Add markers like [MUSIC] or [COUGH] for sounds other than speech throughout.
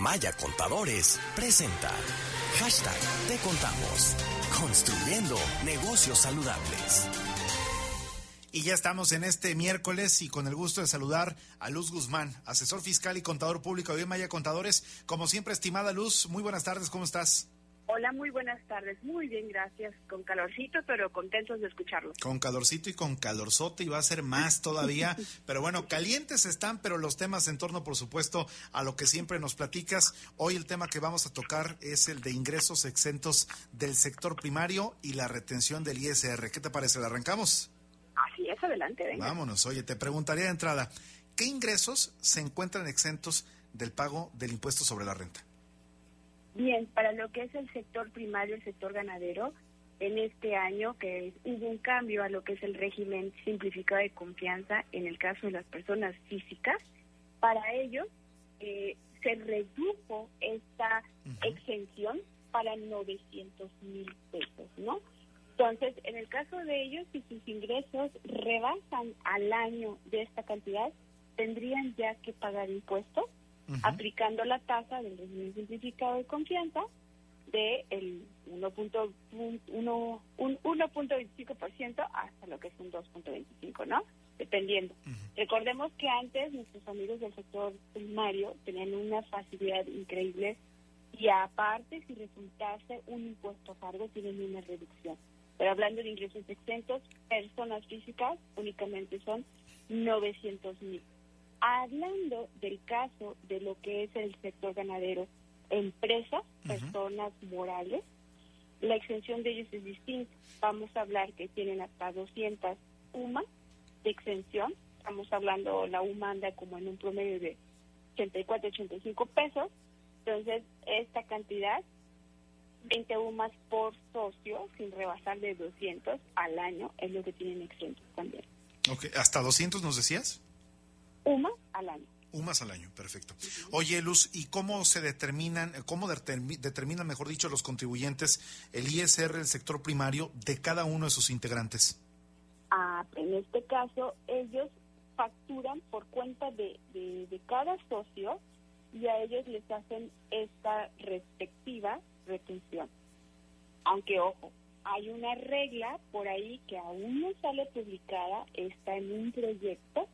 Maya Contadores presenta hashtag Te Contamos, construyendo negocios saludables. Y ya estamos en este miércoles y con el gusto de saludar a Luz Guzmán, asesor fiscal y contador público de Maya Contadores. Como siempre, estimada Luz, muy buenas tardes, ¿cómo estás? Hola, muy buenas tardes. Muy bien, gracias. Con calorcito, pero contentos de escucharlo. Con calorcito y con calorzote y va a ser más todavía. [LAUGHS] pero bueno, calientes están, pero los temas en torno, por supuesto, a lo que siempre nos platicas. Hoy el tema que vamos a tocar es el de ingresos exentos del sector primario y la retención del ISR. ¿Qué te parece? ¿La arrancamos? Así es, adelante, venga. Vámonos. Oye, te preguntaría de entrada, ¿qué ingresos se encuentran exentos del pago del impuesto sobre la renta? Bien, para lo que es el sector primario, el sector ganadero, en este año que hubo un cambio a lo que es el régimen simplificado de confianza en el caso de las personas físicas, para ellos eh, se redujo esta exención para 900 mil pesos, ¿no? Entonces, en el caso de ellos, si sus ingresos rebasan al año de esta cantidad, tendrían ya que pagar impuestos aplicando la tasa del régimen simplificado de confianza de el 1.25% hasta lo que es un 2.25, ¿no? Dependiendo. Recordemos que antes nuestros amigos del sector primario tenían una facilidad increíble y aparte si resultase un impuesto a cargo tienen una reducción. Pero hablando de ingresos exentos, personas físicas únicamente son 900 mil. Hablando del caso de lo que es el sector ganadero, empresas, personas morales, la exención de ellos es distinta. Vamos a hablar que tienen hasta 200 UMA de exención. Estamos hablando, la UMA anda como en un promedio de 84, 85 pesos. Entonces, esta cantidad, 20 UMAs por socio, sin rebasar de 200 al año, es lo que tienen exentos también. Ok, ¿hasta 200 nos decías? UMA al año. UMAS al año, perfecto. Oye, Luz, ¿y cómo se determinan, cómo determinan, mejor dicho, los contribuyentes el ISR del sector primario de cada uno de sus integrantes? Ah, en este caso, ellos facturan por cuenta de, de, de cada socio y a ellos les hacen esta respectiva retención. Aunque, ojo, hay una regla por ahí que aún no sale publicada, está en un proyecto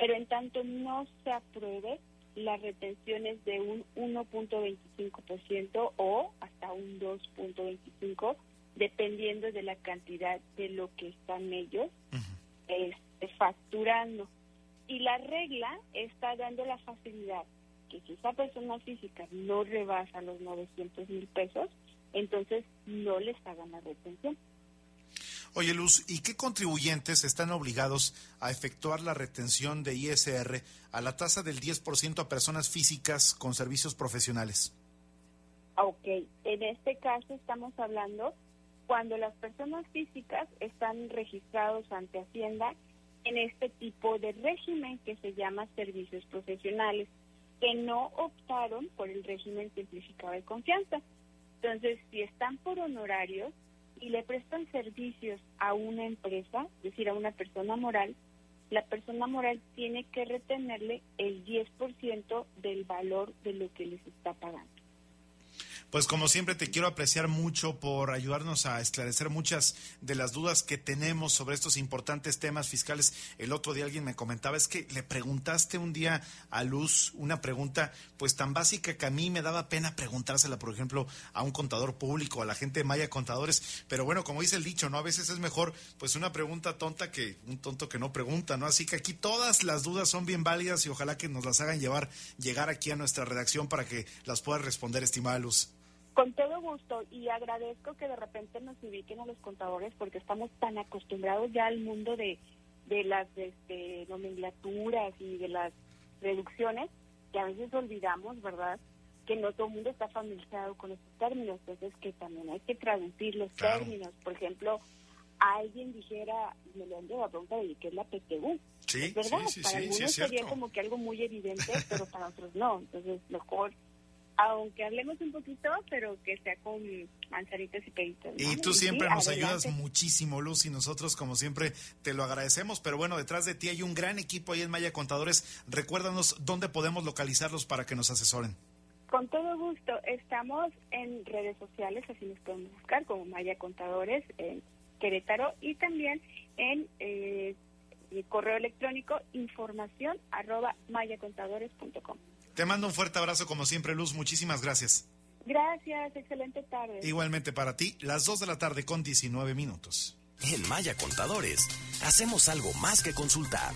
pero en tanto no se apruebe, las retenciones de un 1.25% o hasta un 2.25%, dependiendo de la cantidad de lo que están ellos este, facturando. Y la regla está dando la facilidad que si esa persona física no rebasa los 900 mil pesos, entonces no les hagan la retención. Oye, Luz, ¿y qué contribuyentes están obligados a efectuar la retención de ISR a la tasa del 10% a personas físicas con servicios profesionales? Ok, en este caso estamos hablando cuando las personas físicas están registrados ante Hacienda en este tipo de régimen que se llama servicios profesionales, que no optaron por el régimen simplificado de confianza. Entonces, si están por honorarios, y le prestan servicios a una empresa, es decir, a una persona moral, la persona moral tiene que retenerle el 10% del valor de lo que les está pagando. Pues como siempre te quiero apreciar mucho por ayudarnos a esclarecer muchas de las dudas que tenemos sobre estos importantes temas fiscales. El otro día alguien me comentaba, es que le preguntaste un día a Luz una pregunta pues tan básica que a mí me daba pena preguntársela, por ejemplo, a un contador público, a la gente de Maya Contadores. Pero bueno, como dice el dicho, ¿no? A veces es mejor pues una pregunta tonta que un tonto que no pregunta, ¿no? Así que aquí todas las dudas son bien válidas y ojalá que nos las hagan llevar, llegar aquí a nuestra redacción para que las pueda responder, estimada Luz. Con todo gusto y agradezco que de repente nos ubiquen a los contadores porque estamos tan acostumbrados ya al mundo de, de las este, nomenclaturas y de las reducciones que a veces olvidamos, ¿verdad? Que no todo el mundo está familiarizado con estos términos, entonces que también hay que traducir los términos. Por ejemplo, alguien dijera, me lo han llevado a de qué es la PTU. Sí, ¿verdad? sí, sí, para algunos sería como que algo muy evidente, pero para otros no. Entonces, mejor aunque hablemos un poquito, pero que sea con manzanitas y peditos. Y tú siempre nos ayudas muchísimo, Luz, y nosotros, como siempre, te lo agradecemos. Pero bueno, detrás de ti hay un gran equipo ahí en Maya Contadores. Recuérdanos dónde podemos localizarlos para que nos asesoren. Con todo gusto. Estamos en redes sociales, así nos podemos buscar como Maya Contadores en Querétaro y también en eh, correo electrónico información arroba mayacontadores.com. Te mando un fuerte abrazo como siempre, Luz. Muchísimas gracias. Gracias, excelente tarde. Igualmente para ti, las 2 de la tarde con 19 minutos. En Maya Contadores, hacemos algo más que consultar.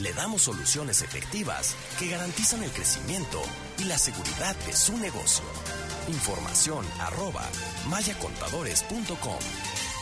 Le damos soluciones efectivas que garantizan el crecimiento y la seguridad de su negocio. Información arroba mayacontadores.com.